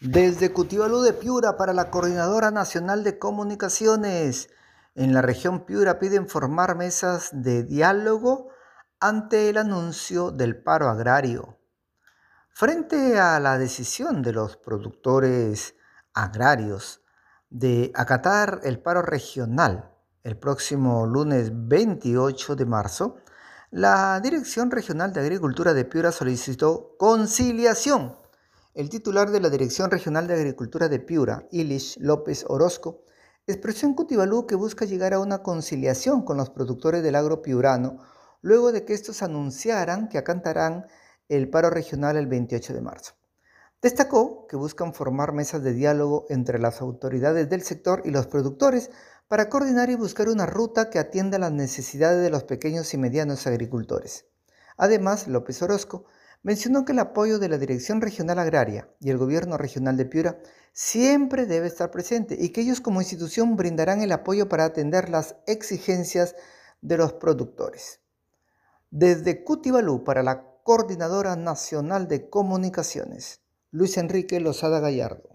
Desde Cutibalú de Piura para la Coordinadora Nacional de Comunicaciones. En la región Piura piden formar mesas de diálogo ante el anuncio del paro agrario. Frente a la decisión de los productores agrarios de acatar el paro regional el próximo lunes 28 de marzo, la Dirección Regional de Agricultura de Piura solicitó conciliación el titular de la Dirección Regional de Agricultura de Piura, Ilish López Orozco, expresó en Cutibalú que busca llegar a una conciliación con los productores del agro piurano luego de que estos anunciaran que acantarán el paro regional el 28 de marzo. Destacó que buscan formar mesas de diálogo entre las autoridades del sector y los productores para coordinar y buscar una ruta que atienda las necesidades de los pequeños y medianos agricultores. Además, López Orozco mencionó que el apoyo de la Dirección Regional Agraria y el Gobierno Regional de Piura siempre debe estar presente y que ellos como institución brindarán el apoyo para atender las exigencias de los productores. Desde Cutibalú para la Coordinadora Nacional de Comunicaciones, Luis Enrique Lozada Gallardo.